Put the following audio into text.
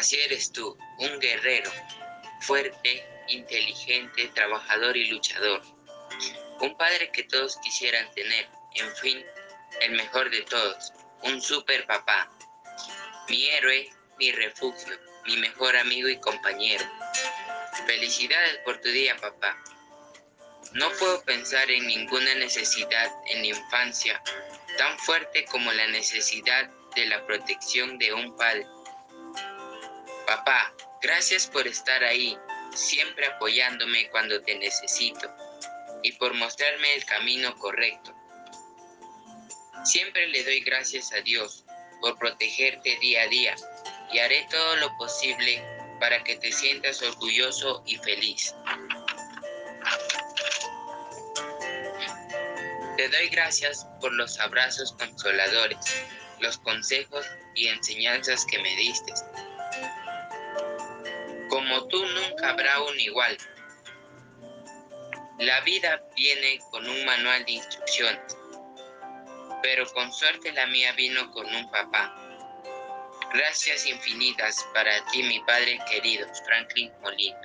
Así eres tú, un guerrero, fuerte, inteligente, trabajador y luchador. Un padre que todos quisieran tener, en fin, el mejor de todos, un super papá. Mi héroe, mi refugio, mi mejor amigo y compañero. Felicidades por tu día, papá. No puedo pensar en ninguna necesidad en la infancia tan fuerte como la necesidad de la protección de un padre. Papá, gracias por estar ahí, siempre apoyándome cuando te necesito y por mostrarme el camino correcto. Siempre le doy gracias a Dios por protegerte día a día y haré todo lo posible para que te sientas orgulloso y feliz. Te doy gracias por los abrazos consoladores, los consejos y enseñanzas que me diste. Como tú nunca habrá un igual. La vida viene con un manual de instrucciones, pero con suerte la mía vino con un papá. Gracias infinitas para ti, mi padre querido, Franklin Molina.